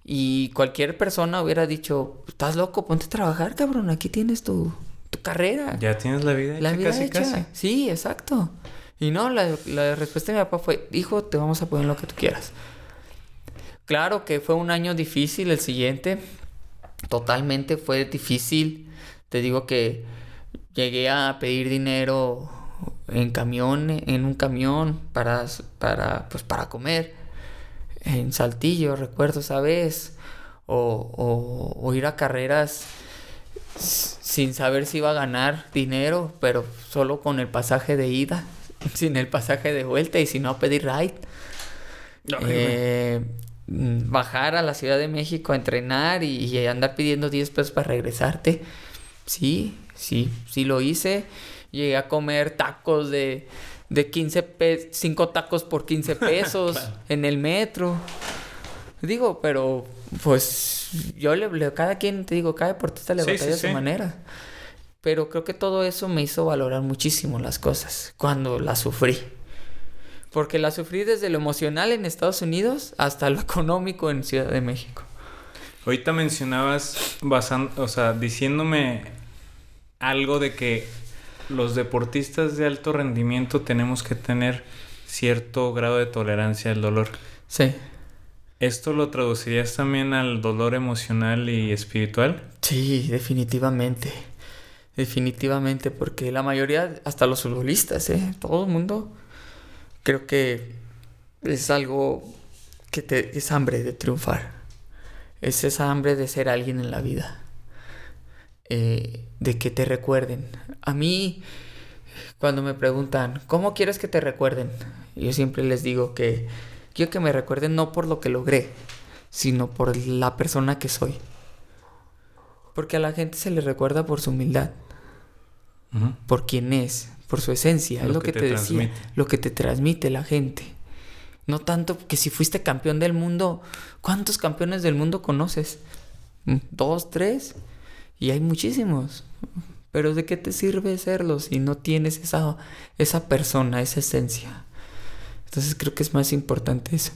y cualquier persona hubiera dicho, estás loco, ponte a trabajar, cabrón, aquí tienes tu, tu carrera. Ya tienes la vida hecha, La vida casi, hecha. casi. Sí, exacto. Y no, la, la respuesta de mi papá fue, hijo, te vamos a poner lo que tú quieras. Claro que fue un año difícil el siguiente. Totalmente fue difícil. Te digo que llegué a pedir dinero en camión, en un camión para, para, pues, para comer. En Saltillo, recuerdo esa vez. O, o, o ir a carreras sin saber si iba a ganar dinero, pero solo con el pasaje de ida, sin el pasaje de vuelta y si no a pedir ride. Eh, bajar a la Ciudad de México a entrenar y, y, andar pidiendo 10 pesos para regresarte. Sí, sí, sí lo hice. Llegué a comer tacos de, de 15 pesos, 5 tacos por 15 pesos claro. en el metro. Digo, pero pues yo le, le, cada quien, te digo, cada deportista le sí, batalla sí, a su sí. manera. Pero creo que todo eso me hizo valorar muchísimo las cosas cuando las sufrí. Porque la sufrí desde lo emocional en Estados Unidos hasta lo económico en Ciudad de México. Ahorita mencionabas, basando, o sea, diciéndome algo de que los deportistas de alto rendimiento tenemos que tener cierto grado de tolerancia al dolor. Sí. ¿Esto lo traducirías también al dolor emocional y espiritual? Sí, definitivamente. Definitivamente, porque la mayoría, hasta los futbolistas, ¿eh? todo el mundo, creo que es algo que te, es hambre de triunfar. Es esa hambre de ser alguien en la vida. Eh, de que te recuerden. A mí, cuando me preguntan, ¿cómo quieres que te recuerden? Yo siempre les digo que quiero que me recuerden no por lo que logré, sino por la persona que soy. Porque a la gente se le recuerda por su humildad, uh -huh. por quién es, por su esencia, lo es lo que, que te, te decía, lo que te transmite la gente. No tanto que si fuiste campeón del mundo, ¿cuántos campeones del mundo conoces? ¿Dos, tres? Y hay muchísimos. Pero ¿de qué te sirve serlo si no tienes esa, esa persona, esa esencia? Entonces creo que es más importante eso.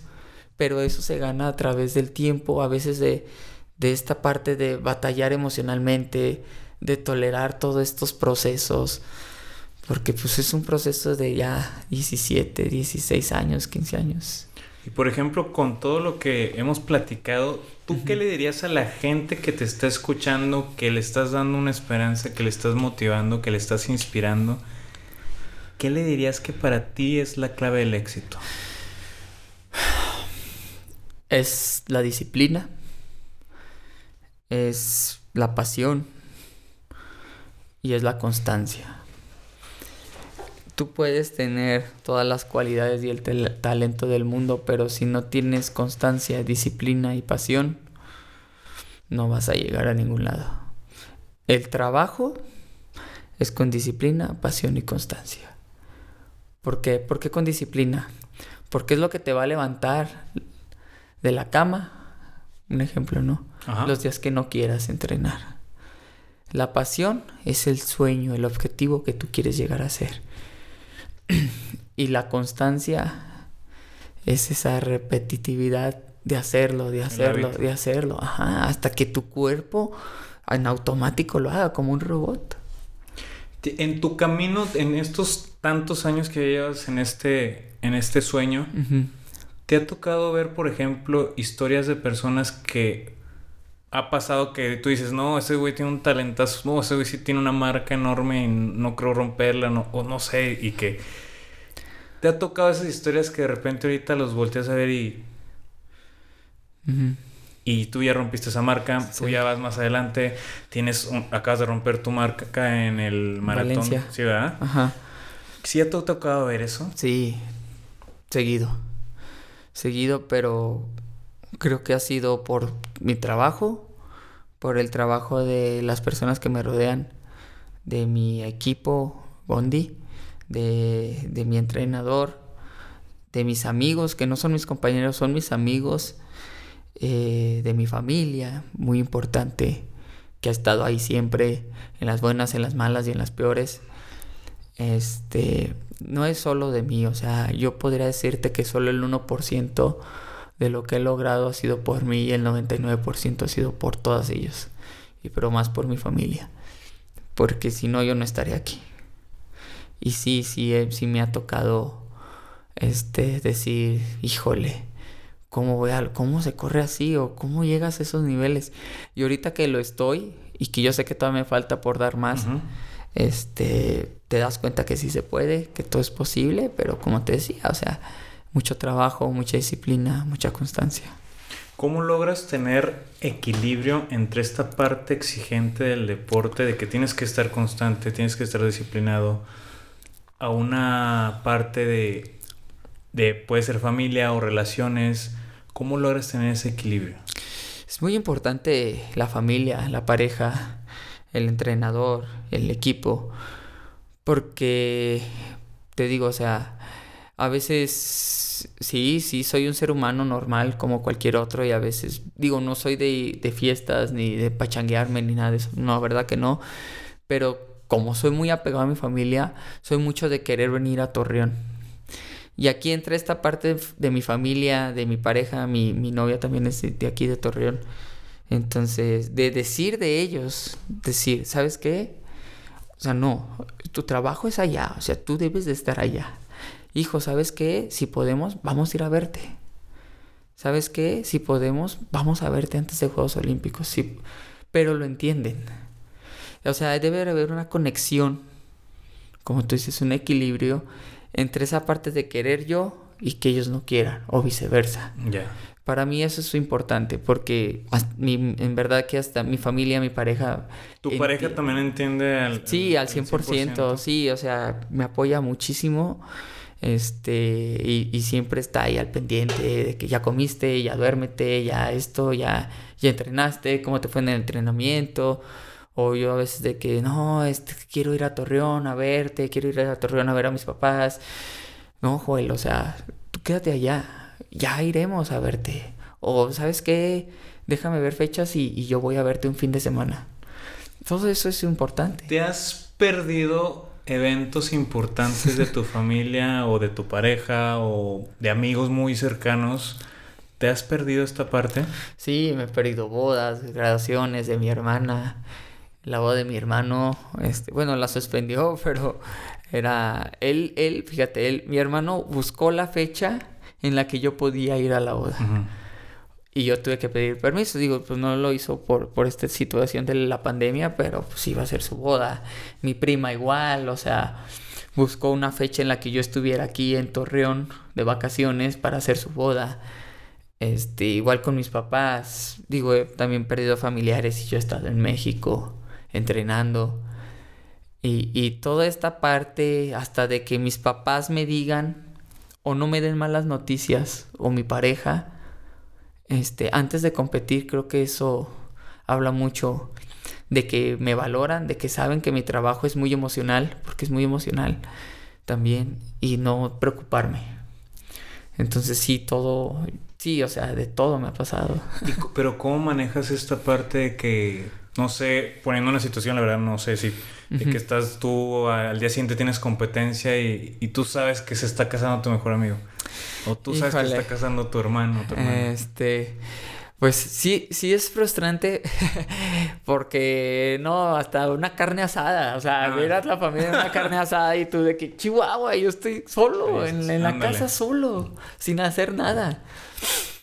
Pero eso se gana a través del tiempo, a veces de, de esta parte de batallar emocionalmente, de tolerar todos estos procesos. Porque pues es un proceso de ya 17, 16 años, 15 años. Y por ejemplo, con todo lo que hemos platicado, ¿tú uh -huh. qué le dirías a la gente que te está escuchando, que le estás dando una esperanza, que le estás motivando, que le estás inspirando? ¿Qué le dirías que para ti es la clave del éxito? Es la disciplina, es la pasión y es la constancia. Tú puedes tener todas las cualidades y el talento del mundo, pero si no tienes constancia, disciplina y pasión, no vas a llegar a ningún lado. El trabajo es con disciplina, pasión y constancia. ¿Por qué? ¿Por qué con disciplina? Porque es lo que te va a levantar de la cama. Un ejemplo, ¿no? Ajá. Los días que no quieras entrenar. La pasión es el sueño, el objetivo que tú quieres llegar a ser. y la constancia es esa repetitividad de hacerlo, de hacerlo, de hacerlo. Ajá, hasta que tu cuerpo en automático lo haga como un robot. En tu camino, en estos tantos años que llevas en este, en este sueño, uh -huh. ¿te ha tocado ver, por ejemplo, historias de personas que ha pasado que tú dices, no, ese güey tiene un talentazo, no, ese güey sí tiene una marca enorme y no creo romperla, no, o no sé, y que te ha tocado esas historias que de repente ahorita los volteas a ver y... Uh -huh. Y tú ya rompiste esa marca, sí. tú ya vas más adelante, tienes un, acabas de romper tu marca en el maratón. Valencia. Sí, ¿verdad? Ajá. ¿Sí ya te ha tocado ver eso? Sí, seguido. Seguido, pero creo que ha sido por mi trabajo, por el trabajo de las personas que me rodean, de mi equipo, Bondi, de, mi entrenador, de mis amigos, que no son mis compañeros, son mis amigos, eh, de mi familia, muy importante, que ha estado ahí siempre, en las buenas, en las malas y en las peores. Este, no es solo de mí, o sea, yo podría decirte que solo el 1% de lo que he logrado ha sido por mí y el 99% ha sido por todos ellos, y pero más por mi familia, porque si no yo no estaría aquí. Y sí, sí, eh, sí me ha tocado este, decir, híjole, ¿cómo, voy a, ¿cómo se corre así? ¿O cómo llegas a esos niveles? Y ahorita que lo estoy y que yo sé que todavía me falta por dar más, este, te das cuenta que sí se puede, que todo es posible, pero como te decía, o sea, mucho trabajo, mucha disciplina, mucha constancia. ¿Cómo logras tener equilibrio entre esta parte exigente del deporte, de que tienes que estar constante, tienes que estar disciplinado, a una parte de de puede ser familia o relaciones. ¿Cómo logras tener ese equilibrio? Es muy importante la familia, la pareja, el entrenador, el equipo, porque te digo, o sea, a veces sí, sí, soy un ser humano normal como cualquier otro y a veces, digo, no soy de, de fiestas ni de pachanguearme ni nada de eso, no, verdad que no, pero como soy muy apegado a mi familia, soy mucho de querer venir a Torreón y aquí entra esta parte de mi familia, de mi pareja, mi, mi novia también es de aquí de Torreón. Entonces, de decir de ellos, decir, ¿sabes qué? O sea, no, tu trabajo es allá, o sea, tú debes de estar allá. Hijo, ¿sabes qué? Si podemos, vamos a ir a verte. ¿Sabes qué? Si podemos, vamos a verte antes de Juegos Olímpicos. Sí, pero lo entienden. O sea, debe haber una conexión, como tú dices, un equilibrio entre esa parte de querer yo y que ellos no quieran, o viceversa. Para mí eso es importante, porque en verdad que hasta mi familia, mi pareja... ¿Tu pareja también entiende al... Sí, al 100%, sí, o sea, me apoya muchísimo, este, y, y, siempre está ahí al pendiente de que ya comiste, ya duérmete, ya esto, ya, ya entrenaste, cómo te fue en el entrenamiento, o yo a veces de que, no, este, quiero ir a Torreón a verte, quiero ir a Torreón a ver a mis papás. No, Joel, o sea, tú quédate allá, ya iremos a verte. O, ¿sabes qué? Déjame ver fechas y, yo voy a verte un fin de semana. Todo eso es importante. ¿Te has perdido eventos importantes de tu familia o de tu pareja o de amigos muy cercanos? ¿Te has perdido esta parte? Sí, me he perdido bodas, graduaciones de mi hermana la boda de mi hermano, este, bueno, la suspendió, pero era él, él, fíjate, él, mi hermano buscó la fecha en la que yo podía ir a la boda. Y yo tuve que pedir permiso, digo, pues no lo hizo por, por esta situación de la pandemia, pero pues iba a ser su boda. Mi prima igual, o sea, buscó una fecha en la que yo estuviera aquí en Torreón de vacaciones para hacer su boda. Este, igual con mis papás, digo, he también perdido familiares y yo he estado en México entrenando. Y, y toda esta parte, hasta de que mis papás me digan o no me den malas noticias, o mi pareja, este, antes de competir, creo que eso habla mucho de que me valoran, de que saben que mi trabajo es muy emocional, porque es muy emocional también, y no preocuparme. Entonces sí, todo, sí, o sea, de todo me ha pasado. pero ¿cómo manejas esta parte de que no sé, poniendo una situación, la verdad, no sé si que estás tú al día siguiente tienes competencia y, y, tú sabes que se está casando tu mejor amigo. O tú sabes que está casando tu hermano, tu Este. Pues sí, sí es frustrante porque no, hasta una carne asada, o sea, ah. ver a la familia una carne asada y tú de que Chihuahua, yo estoy solo, en, en la casa solo, sin hacer nada.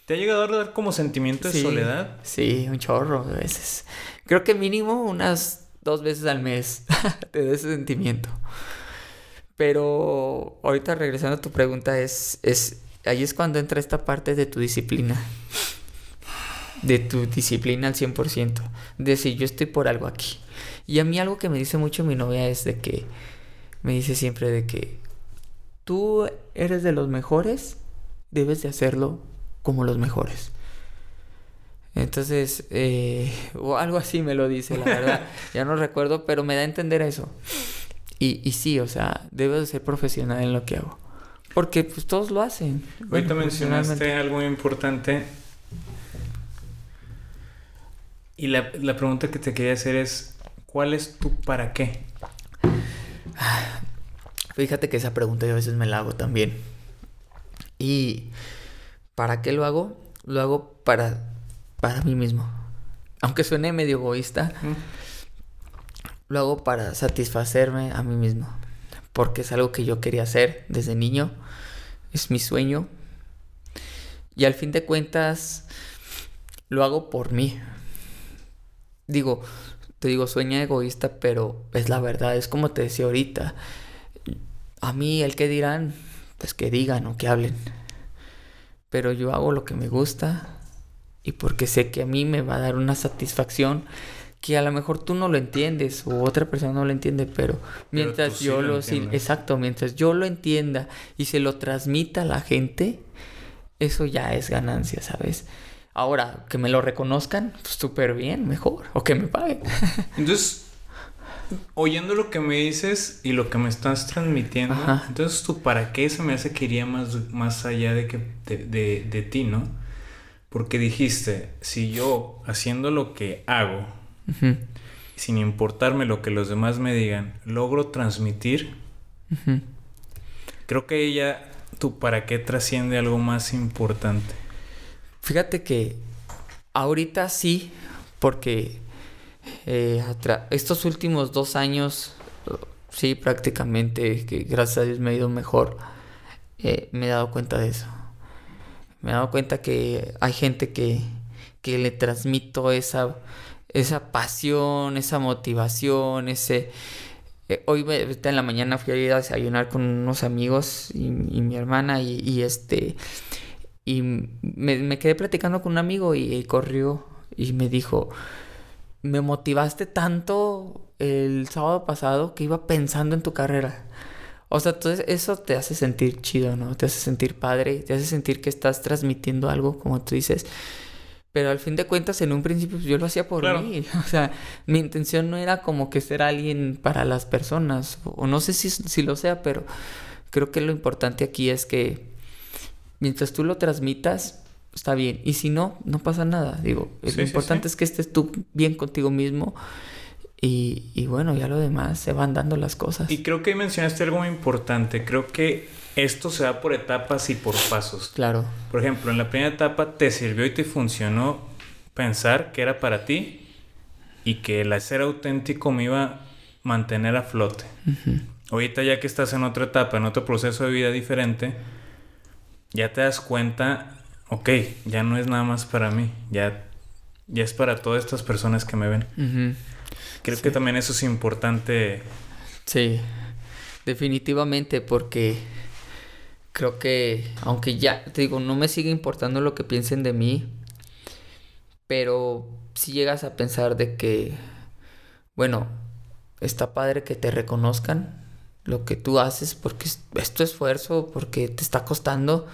¿Te ha llegado a dar como sentimiento de soledad? Sí, un chorro de veces. Creo que mínimo unas dos veces al mes te da ese sentimiento. Pero ahorita regresando a tu pregunta, es, es, ahí es cuando entra esta parte de tu disciplina. De tu disciplina al 100%. De decir, yo estoy por algo aquí. Y a mí algo que me dice mucho mi novia es de que, me dice siempre de que tú eres de los mejores, debes de hacerlo como los mejores. Entonces, eh, o algo así me lo dice, la verdad. ya no recuerdo, pero me da a entender eso. Y, y sí, o sea, debo de ser profesional en lo que hago. Porque pues todos lo hacen. Ahorita mencionaste algo muy importante. Y la, la pregunta que te quería hacer es, ¿cuál es tu para qué? Fíjate que esa pregunta yo a veces me la hago también. ¿Y para qué lo hago? Lo hago para, para mí mismo. Aunque suene medio egoísta, lo hago para satisfacerme a mí mismo. Porque es algo que yo quería hacer desde niño. Es mi sueño. Y al fin de cuentas, lo hago por mí. Digo, te digo, sueña egoísta, pero es la verdad. Es como te decía ahorita. A mí, el que dirán, pues que digan o que hablen. Pero yo hago lo que me gusta y porque sé que a mí me va a dar una satisfacción que a lo mejor tú no lo entiendes o otra persona no lo entiende, pero mientras yo lo, exacto, mientras yo lo entienda y se lo transmita a la gente, eso ya es ganancia, ¿sabes? Ahora, que me lo reconozcan, pues súper bien, mejor, o que me paguen. Entonces, oyendo lo que me dices y lo que me estás transmitiendo, entonces tú para qué se me hace que iría más, más allá de, que, de, de, ti, ¿no? Porque dijiste, si yo haciendo lo que hago, sin importarme lo que los demás me digan, logro transmitir, creo que ella, tú para qué trasciende algo más importante. Fíjate que ahorita sí, porque eh, estos últimos dos años, sí, prácticamente, que gracias a Dios me ha ido mejor, eh, me he dado cuenta de eso. Me he dado cuenta que hay gente que, que le transmito esa, esa pasión, esa motivación, ese... Eh, hoy en la mañana fui a ir a desayunar con unos amigos y, mi hermana y, este... Y me, quedé platicando con un amigo y corrió y me dijo, me motivaste tanto el sábado pasado que iba pensando en tu carrera. O sea, entonces eso te hace sentir chido, ¿no? Te hace sentir padre, te hace sentir que estás transmitiendo algo, como tú dices. Pero al fin de cuentas, en un principio pues, yo lo hacía por mí. O sea, mi intención no era como que ser alguien para las personas. O no sé si, si lo sea, pero creo que lo importante aquí es que mientras tú lo transmitas, está bien. Y si no, no pasa nada. Digo, lo importante es que estés tú bien contigo mismo. Y, y, bueno, ya lo demás se van dando las cosas. Y creo que mencionaste algo muy importante. Creo que esto se da por etapas y por pasos. Claro. Por ejemplo, en la primera etapa te sirvió y te funcionó pensar que era para ti y que el ser auténtico me iba a mantener a flote. Ahorita ya que estás en otra etapa, en otro proceso de vida diferente, ya te das cuenta ok, ya no es nada más para mí, ya, ya es para todas estas personas que me ven. Creo que también eso es importante. Sí, definitivamente, porque creo que, aunque ya, te digo, no me sigue importando lo que piensen de mí, pero si llegas a pensar de que, bueno, está padre que te reconozcan lo que tú haces porque es tu esfuerzo, porque te está costando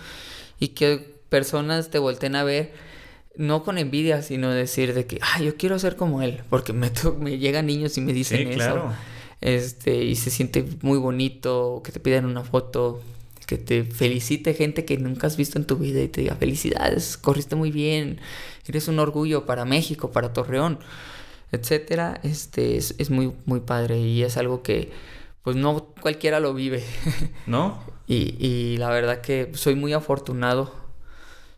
y que personas te volteen a ver, no con envidia, sino decir de que, ay, yo quiero ser como él, porque me, me llegan niños y me dicen eso. Este, y se siente muy bonito, que te piden una foto, que te felicite gente que nunca has visto en tu vida y te diga, felicidades, corriste muy bien, eres un orgullo para México, para Torreón, etcétera. Este, es, es muy, muy padre y es algo que, pues no cualquiera lo vive. ¿No? y, y la verdad que soy muy afortunado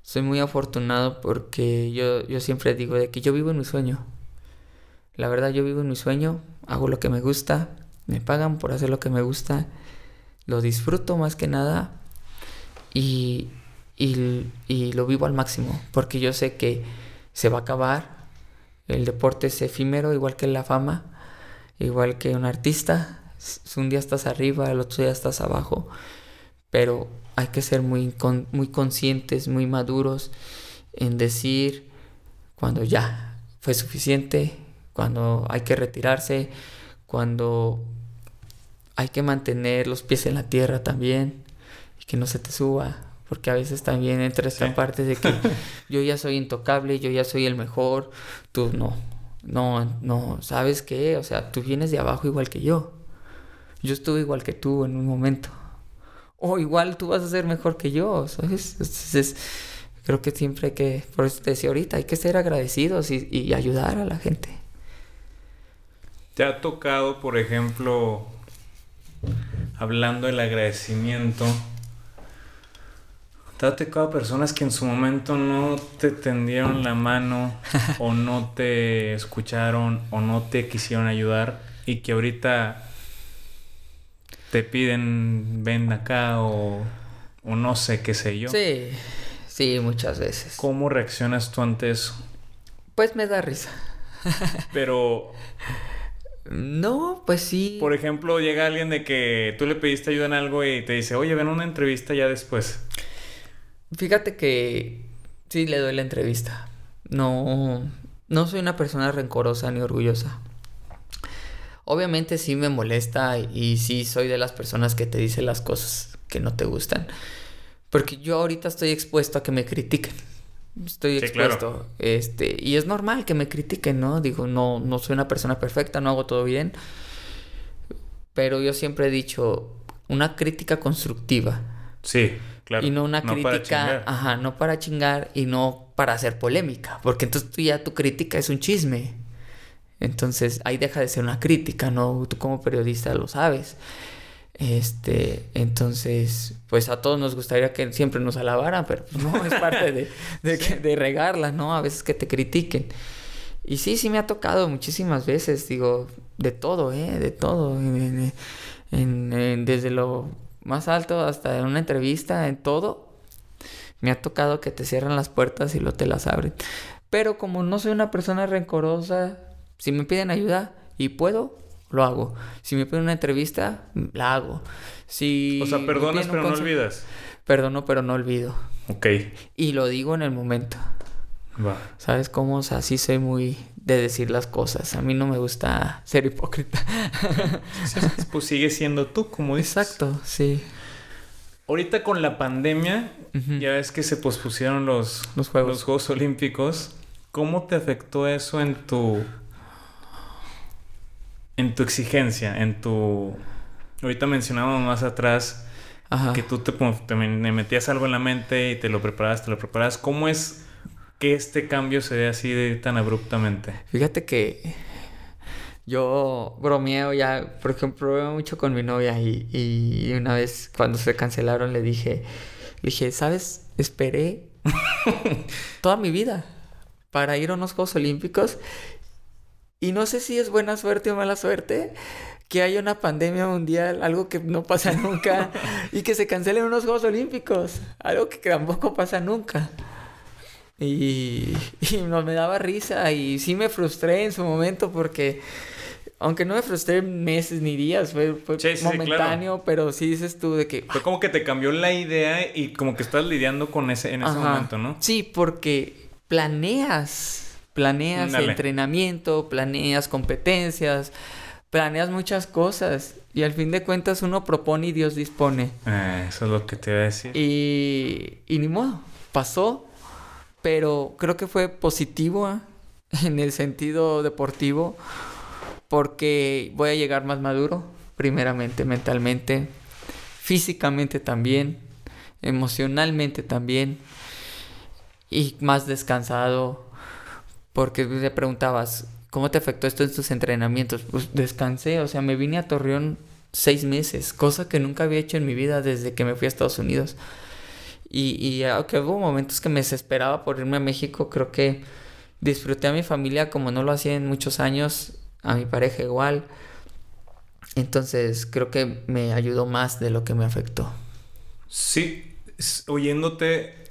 soy muy afortunado porque yo, yo siempre digo de que yo vivo en mi sueño. La verdad, yo vivo en mi sueño, hago lo que me gusta, me pagan por hacer lo que me gusta, lo disfruto más que nada y, y, y lo vivo al máximo, porque yo sé que se va a acabar, el deporte es efímero, igual que la fama, igual que un artista, un día estás arriba, el otro día estás abajo, pero hay que ser muy, muy conscientes, muy maduros en decir cuando ya fue suficiente, cuando hay que retirarse, cuando hay que mantener los pies en la tierra también y que no se te suba, porque a veces también entra esta parte de que yo ya soy intocable, yo ya soy el mejor, tú no, no, no, ¿sabes qué? O sea, tú vienes de abajo igual que yo. yo estuve igual que tú en un momento. O igual tú vas a ser mejor que yo, ¿sabes? Entonces, creo que siempre hay que, por eso te decía ahorita, hay que ser agradecidos y, y ayudar a la gente. ¿Te ha tocado, por ejemplo, hablando del agradecimiento, te ha tocado personas que en su momento no te tendieron la mano o no te escucharon o no te quisieron ayudar y que ahorita te piden ven acá o, o no sé qué sé yo? Sí, sí, muchas veces. ¿Cómo reaccionas tú ante eso? Pues me da risa. Pero No, pues sí. Por ejemplo, llega alguien de que tú le pediste ayuda en algo y te dice, oye, ven a una entrevista ya después. Fíjate que sí le doy la entrevista. No, no soy una persona rencorosa ni orgullosa. Obviamente sí me molesta y sí soy de las personas que te dicen las cosas que no te gustan. Porque yo ahorita estoy expuesto a que me critiquen. Estoy Sí, expuesto. claro. Este, y es normal que me critiquen, ¿no? Digo, no, no soy una persona perfecta, no hago todo bien. Pero yo siempre he dicho, una crítica constructiva. Sí, claro. Y no una crítica, ajá, no para chingar y no para hacer polémica, porque entonces tú ya tu crítica es un chisme. Entonces ahí deja de ser una crítica, ¿no? Tú como periodista lo sabes. Este, entonces, pues a todos nos gustaría que siempre nos alabaran, pero pues, no, es parte de, de, que- de regarla, ¿no? A veces que te critiquen. Y sí, sí me ha tocado muchísimas veces, digo, de todo, ¿eh? De todo. En- en- en- desde lo más alto hasta en una entrevista, en todo. Me ha tocado que te cierran las puertas y lo te las abren. Pero como no soy una persona rencorosa, si me piden ayuda y puedo, lo hago. Si me piden una entrevista, la hago. Si O sea, perdonas pero no olvidas. Perdono, pero no olvido. Ok, Y lo digo en el momento. va. ¿Sabes cómo? O sea, sí soy muy de decir las cosas. A mí no me gusta ser hipócrita. Pues sigue siendo tú, como dices. Exacto, sí. Ahorita con la pandemia, ya ves que se pospusieron los, Los Juegos. los Juegos Olímpicos. ¿Cómo te afectó eso en tu. En tu exigencia? En tu. Ahorita mencionábamos más atrás Ajá. que tú te, te me- me metías algo en la mente y te lo preparabas, te lo preparabas. ¿Cómo es que este cambio se dé así de tan abruptamente? Fíjate que yo bromeo ya, por ejemplo, bromeo mucho con mi novia y, y una vez cuando se cancelaron le dije, le dije, ¿sabes? Esperé toda mi vida para ir a unos Juegos Olímpicos y no sé si es buena suerte o mala suerte que haya una pandemia mundial, algo que no pasa nunca y que se cancelen unos Juegos Olímpicos, algo que tampoco pasa nunca. Y, y no me daba risa y sí me frustré en su momento porque, aunque no me frustré meses ni días, fue, fue Sí, sí, sí, claro. momentáneo, pero sí dices tú de que... Fue como que te cambió la idea y como que estás lidiando con ese en ese Ajá. momento, ¿no? Sí, porque planeas, planeas Dale. entrenamiento, planeas competencias, planeas muchas cosas y al fin de cuentas uno propone y Dios dispone. Eh, eso es lo que te iba a decir. Y, y ni modo, pasó, pero creo que fue positivo ¿ah? en el sentido deportivo porque voy a llegar más maduro, primeramente, mentalmente, físicamente también, emocionalmente también y más descansado porque te preguntabas, ¿cómo te afectó esto en tus entrenamientos? Pues descansé, o sea, me vine a Torreón seis meses, cosa que nunca había hecho en mi vida desde que me fui a Estados Unidos. Y, y aunque hubo momentos que me desesperaba por irme a México, creo que disfruté a mi familia como no lo hacía en muchos años, a mi pareja igual. Entonces creo que me ayudó más de lo que me afectó. Sí, oyéndote,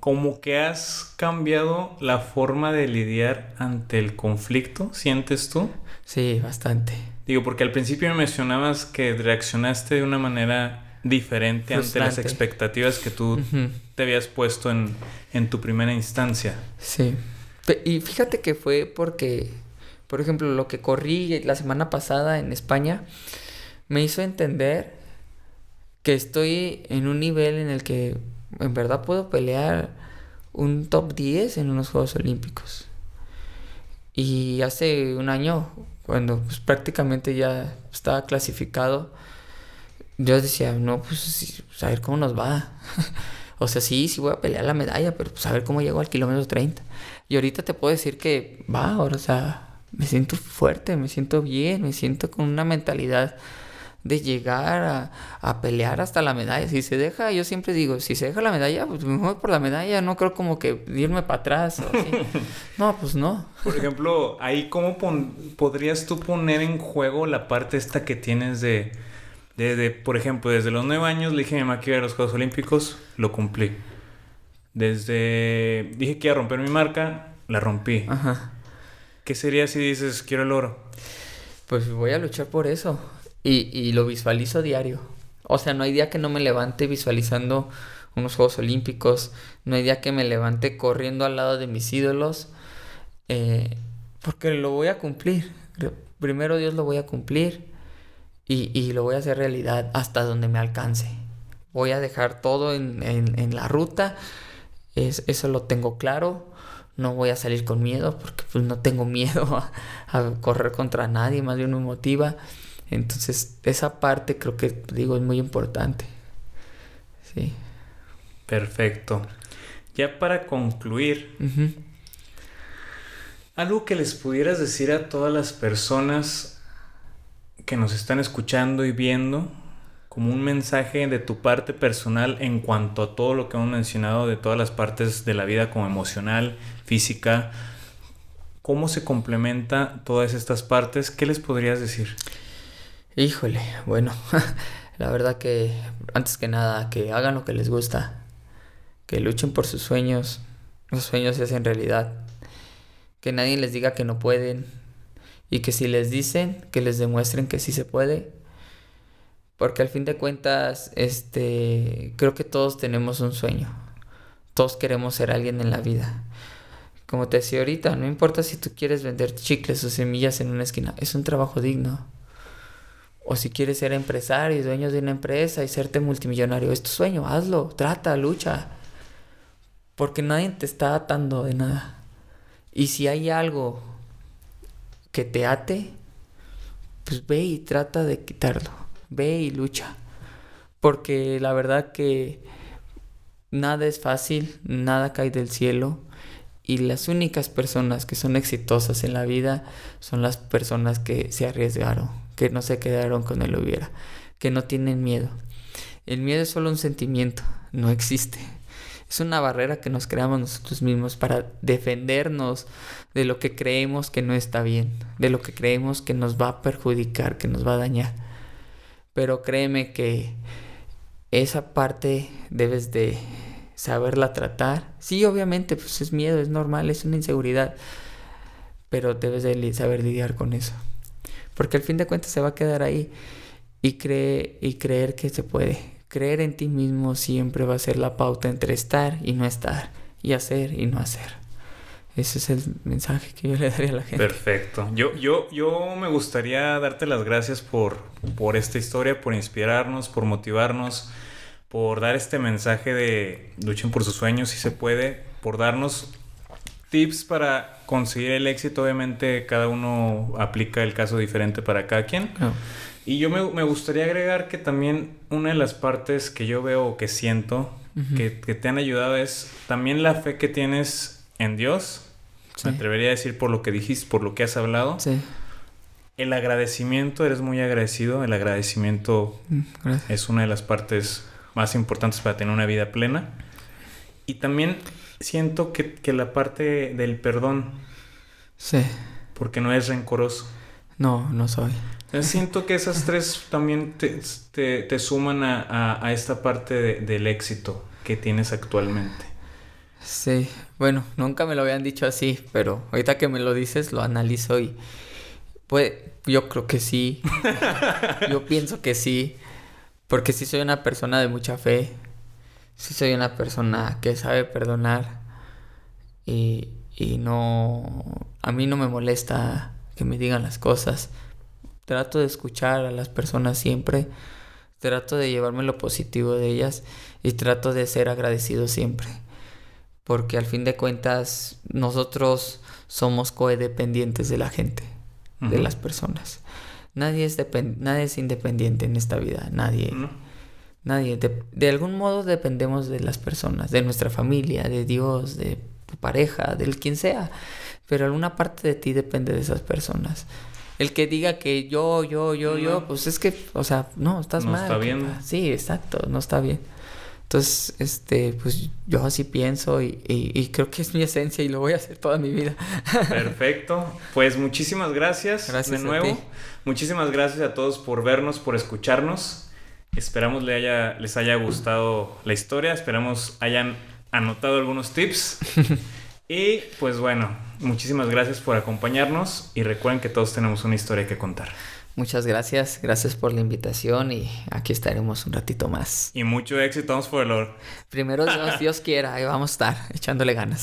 como que has cambiado la forma de lidiar ante el conflicto, ¿sientes tú? Sí, bastante. Digo, porque al principio me mencionabas que reaccionaste de una manera diferente ante las expectativas que tú te habías puesto en, en tu primera instancia. Sí. Y fíjate que fue porque, por ejemplo, lo que corrí la semana pasada en España me hizo entender que estoy en un nivel en el que en verdad puedo pelear un top 10 en unos Juegos Olímpicos. Y hace un año, cuando pues, prácticamente ya estaba clasificado, yo decía, no, pues, pues a ver cómo nos va. o sea, sí, sí voy a pelear la medalla, pero pues a ver cómo llego al kilómetro 30. Y ahorita te puedo decir que va, ahora, o sea, me siento fuerte, me siento bien, me siento con una mentalidad de llegar a, pelear hasta la medalla. Si se deja, yo siempre digo, si se deja la medalla, pues me voy por la medalla, no creo como que irme para atrás. no, pues no. Por ejemplo, ahí cómo podrías tú poner en juego la parte esta que tienes de, de, por ejemplo, desde los nueve años le dije a mi mamá que iba a los Juegos Olímpicos, lo cumplí. Desde, dije que iba a romper mi marca, la rompí. Ajá. ¿Qué sería si dices, quiero el oro? Pues voy a luchar por eso. Y, lo visualizo diario. O sea, no hay día que no me levante visualizando unos Juegos Olímpicos. No hay día que me levante corriendo al lado de mis ídolos. Eh, porque lo voy a cumplir. Primero Dios lo voy a cumplir. Y, lo voy a hacer realidad hasta donde me alcance. Voy a dejar todo en, la ruta. Es, eso lo tengo claro. No voy a salir con miedo porque pues, no tengo miedo a, a correr contra nadie. Más bien me motiva. Entonces, esa parte creo que, digo, es muy importante. Sí. Perfecto. Ya para concluir, algo que les pudieras decir a todas las personas que nos están escuchando y viendo, como un mensaje de tu parte personal en cuanto a todo lo que hemos mencionado de todas las partes de la vida como emocional, física, ¿cómo se complementa todas estas partes? ¿Qué les podrías decir? Híjole, bueno, la verdad que antes que nada, que hagan lo que les gusta, que luchen por sus sueños, los sueños se hacen realidad, que nadie les diga que no pueden y que si les dicen, que les demuestren que sí se puede, porque al fin de cuentas, este, creo que todos tenemos un sueño, todos queremos ser alguien en la vida. Como te decía ahorita, no importa si tú quieres vender chicles o semillas en una esquina, es un trabajo digno o si quieres ser empresario y dueño de una empresa y serte multimillonario, es tu sueño, hazlo, trata, lucha. Porque nadie te está atando de nada. Y si hay algo que te ate, pues ve y trata de quitarlo. Ve y lucha. Porque la verdad que nada es fácil, nada cae del cielo. Y las únicas personas que son exitosas en la vida son las personas que se arriesgaron, que no se quedaron con el hubiera, que no tienen miedo. El miedo es solo un sentimiento, no existe. Es una barrera que nos creamos nosotros mismos para defendernos de lo que creemos que no está bien, de lo que creemos que nos va a perjudicar, que nos va a dañar. Pero créeme que esa parte debes de saberla tratar. Sí, obviamente, pues es miedo, es normal, es una inseguridad, pero debes de saber lidiar con eso. Porque al fin de cuentas se va a quedar ahí y, cree, y creer que se puede. Creer en ti mismo siempre va a ser la pauta entre estar y no estar, y hacer y no hacer. Ese es el mensaje que yo le daría a la gente. Perfecto. Yo, yo, yo me gustaría darte las gracias por, por esta historia, por inspirarnos, por motivarnos, por dar este mensaje de luchen por sus sueños si se puede, por darnos tips para conseguir el éxito. Obviamente cada uno aplica el caso diferente para cada quien. Y yo me, gustaría agregar que también una de las partes que yo veo o que siento que, te han ayudado es también la fe que tienes en Dios. Me atrevería a decir por lo que dijiste, por lo que has hablado. Sí. El agradecimiento, eres muy agradecido. El agradecimiento mm, es una de las partes más importantes para tener una vida plena. Y también siento que, la parte del perdón. Sí. Porque no es rencoroso. No, no soy. Siento que esas tres también te, suman a, esta parte del éxito que tienes actualmente. Sí, bueno, nunca me lo habían dicho así, pero ahorita que me lo dices lo analizo y pues yo creo que sí. yo pienso que sí, porque sí soy una persona de mucha fe sí soy una persona que sabe perdonar y, y no, a mí no me molesta que me digan las cosas. Trato de escuchar a las personas siempre, trato de llevarme lo positivo de ellas y trato de ser agradecido siempre. Porque al fin de cuentas nosotros somos codependientes de la gente, de las personas. Nadie es, nadie es independiente en esta vida, nadie. Nadie. De, de, algún modo dependemos de las personas, de nuestra familia, de Dios, de tu pareja, del quien sea. Pero alguna parte de ti depende de esas personas. El que diga que yo, yo, yo, yo, pues es que, o sea, no, estás mal. No está bien. Sí, exacto, no está bien. Entonces, este, pues yo así pienso y, y, creo que es mi esencia y lo voy a hacer toda mi vida. Perfecto. Pues muchísimas gracias, gracias de nuevo. Muchísimas gracias a todos por vernos, por escucharnos. Esperamos les haya, les haya gustado la historia. Esperamos hayan anotado algunos tips. y pues bueno, muchísimas gracias por acompañarnos y recuerden que todos tenemos una historia que contar. Muchas gracias, gracias por la invitación y aquí estaremos un ratito más. Y mucho éxito, vamos por el oro. Primero Dios, Dios quiera, ahí vamos a estar echándole ganas.